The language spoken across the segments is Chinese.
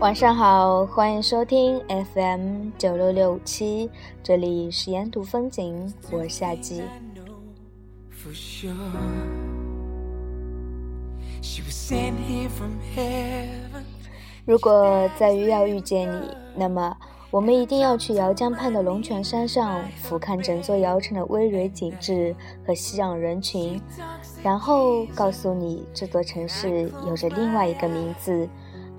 晚上好，欢迎收听 FM 九六六五七，这里是沿途风景，我夏季。如果在于要遇见你，那么我们一定要去姚江畔的龙泉山上俯瞰整座瑶城的巍巍景致和熙攘人群，然后告诉你这座城市有着另外一个名字。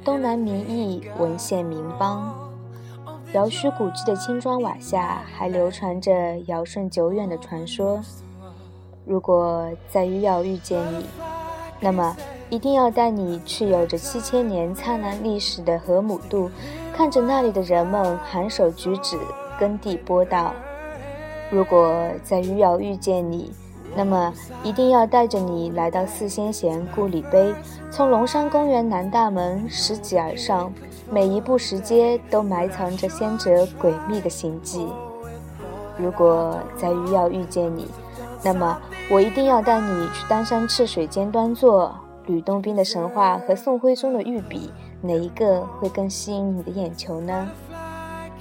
东南民意，文献名邦，瑶虚古迹的青砖瓦下，还流传着尧舜久远的传说。如果在余姚遇见你，那么一定要带你去有着七千年灿烂历史的河姆渡，看着那里的人们含手举止，耕地播道。如果在余姚遇见你，那么，一定要带着你来到四仙贤故里碑，从龙山公园南大门拾级而上，每一步石阶都埋藏着先哲诡秘的行迹。如果在余姚遇见你，那么我一定要带你去丹山赤水间端坐。吕洞宾的神话和宋徽宗的御笔，哪一个会更吸引你的眼球呢？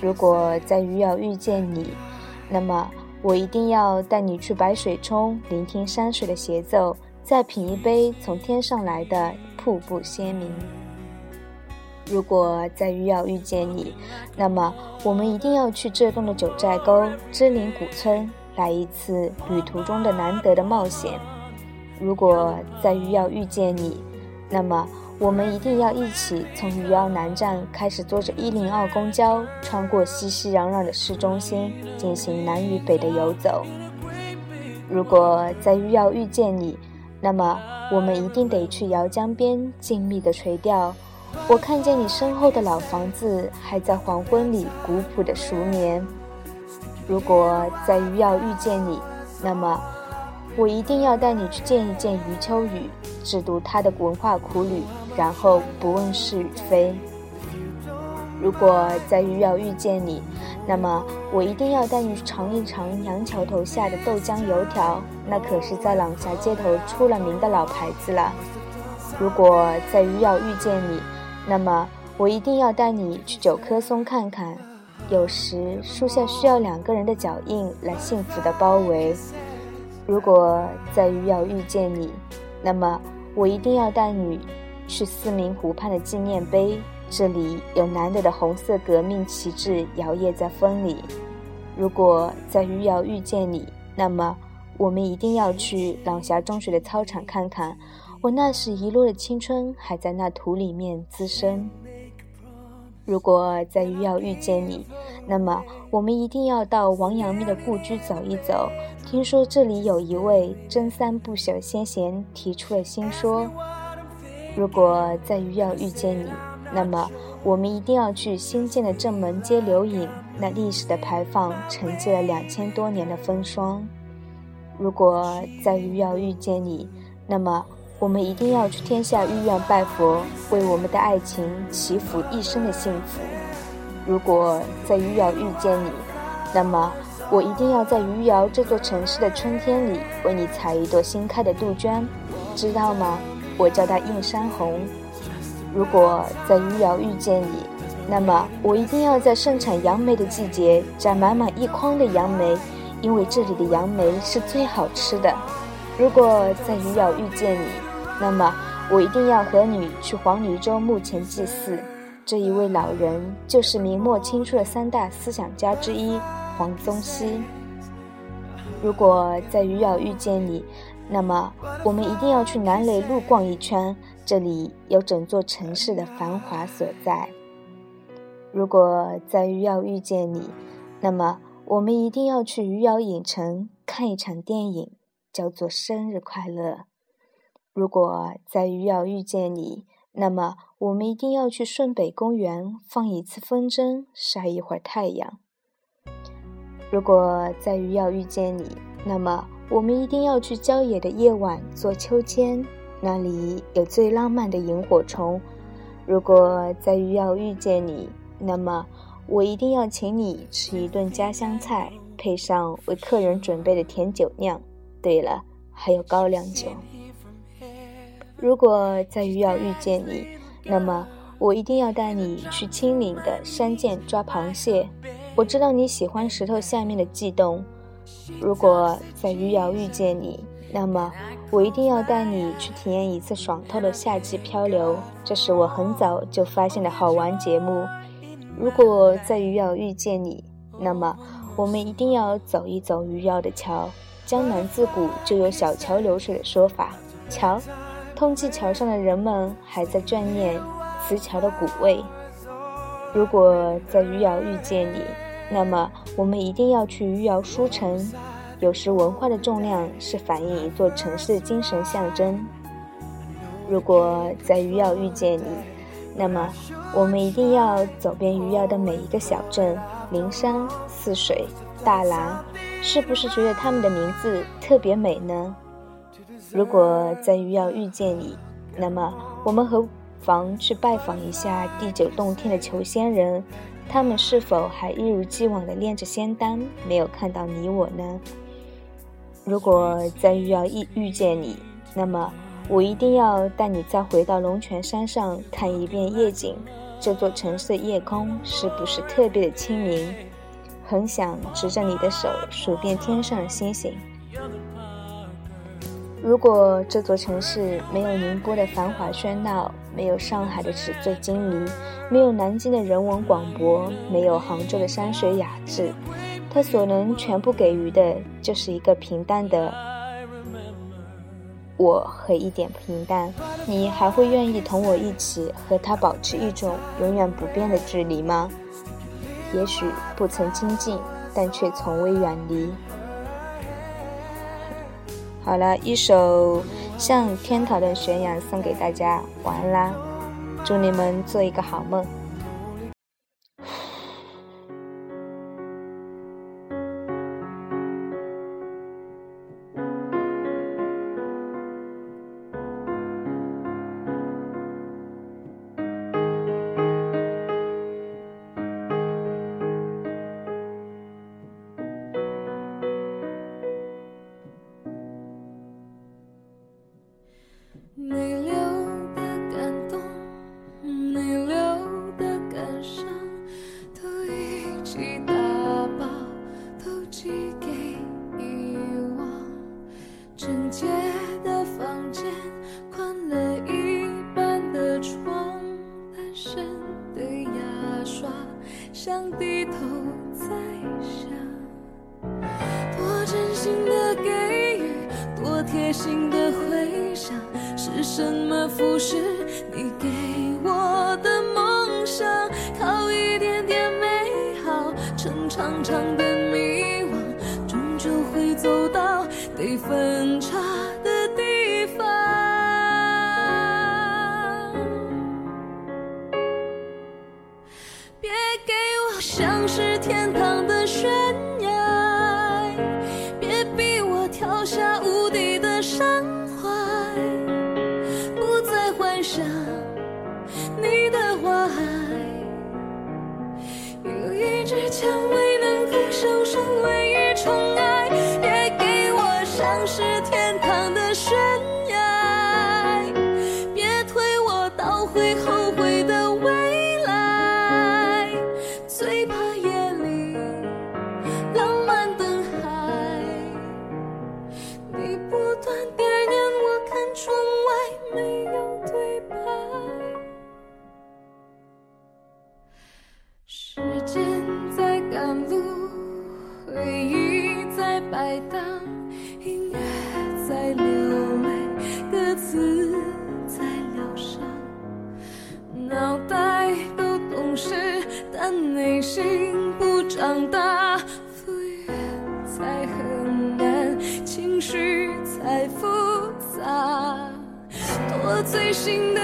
如果在余姚遇见你，那么。我一定要带你去白水冲，聆听山水的协奏，再品一杯从天上来的瀑布鲜明。如果在余姚遇见你，那么我们一定要去浙东的九寨沟、芝林古村，来一次旅途中的难得的冒险。如果在余姚遇见你，那么。我们一定要一起从余姚南站开始，坐着一零二公交，穿过熙熙攘攘的市中心，进行南与北的游走。如果在余姚遇见你，那么我们一定得去姚江边静谧的垂钓。我看见你身后的老房子还在黄昏里古朴的熟眠。如果在余姚遇见你，那么我一定要带你去见一见余秋雨，只读他的文化苦旅。然后不问是与非。如果在余姚遇见你，那么我一定要带你尝一尝杨桥头下的豆浆油条，那可是在朗霞街头出了名的老牌子了。如果在余姚遇见你，那么我一定要带你去九棵松看看。有时树下需要两个人的脚印来幸福的包围。如果在余姚遇见你，那么我一定要带你。去四明湖畔的纪念碑，这里有难得的红色革命旗帜摇曳在风里。如果在余姚遇见你，那么我们一定要去朗霞中学的操场看看，我那时遗落的青春还在那土里面滋生。如果在余姚遇见你，那么我们一定要到王阳明的故居走一走，听说这里有一位真三不朽先贤提出了新说。如果在余姚遇见你，那么我们一定要去新建的正门街留影。那历史的牌坊承接了两千多年的风霜。如果在余姚遇见你，那么我们一定要去天下御苑拜佛，为我们的爱情祈福一生的幸福。如果在余姚遇见你，那么我一定要在余姚这座城市的春天里，为你采一朵新开的杜鹃，知道吗？我叫它映山红。如果在余姚遇见你，那么我一定要在盛产杨梅的季节摘满满一筐的杨梅，因为这里的杨梅是最好吃的。如果在余姚遇见你，那么我一定要和你去黄泥洲墓前祭祀。这一位老人就是明末清初的三大思想家之一黄宗羲。如果在余姚遇见你，那么，我们一定要去南雷路逛一圈，这里有整座城市的繁华所在。如果在余姚遇见你，那么我们一定要去余姚影城看一场电影，叫做《生日快乐》。如果在余姚遇见你，那么我们一定要去顺北公园放一次风筝，晒一会儿太阳。如果在余姚遇见你，那么。我们一定要去郊野的夜晚坐秋千，那里有最浪漫的萤火虫。如果在余姚遇见你，那么我一定要请你吃一顿家乡菜，配上为客人准备的甜酒酿。对了，还有高粱酒。如果在余姚遇见你，那么我一定要带你去青岭的山涧抓螃蟹。我知道你喜欢石头下面的悸动。如果在余姚遇见你，那么我一定要带你去体验一次爽透的夏季漂流。这是我很早就发现的好玩节目。如果在余姚遇见你，那么我们一定要走一走余姚的桥。江南自古就有小桥流水的说法。瞧，通济桥上的人们还在眷念磁桥的古味。如果在余姚遇见你，那么我们一定要去余姚书城。有时文化的重量是反映一座城市的精神象征。如果在余姚遇见你，那么我们一定要走遍余姚的每一个小镇，灵山、泗水、大兰，是不是觉得他们的名字特别美呢？如果在余姚遇见你，那么我们何妨去拜访一下地久洞天的求仙人？他们是否还一如既往地炼着仙丹，没有看到你我呢？如果再遇要遇遇见你，那么我一定要带你再回到龙泉山上看一遍夜景。这座城市的夜空是不是特别的清明？很想执着你的手数遍天上的星星。如果这座城市没有宁波的繁华喧闹，没有上海的纸醉金迷，没有南京的人文广博，没有杭州的山水雅致，它所能全部给予的，就是一个平淡的我和一点平淡。你还会愿意同我一起和他保持一种永远不变的距离吗？也许不曾亲近，但却从未远离。好了，一首《向天堂的悬崖》送给大家，晚安啦！祝你们做一个好梦。什么腐赶路，回忆在摆荡，音乐在流泪，歌词在疗伤。脑袋都懂事，但内心不长大。敷衍才很难，情绪才复杂，多最心的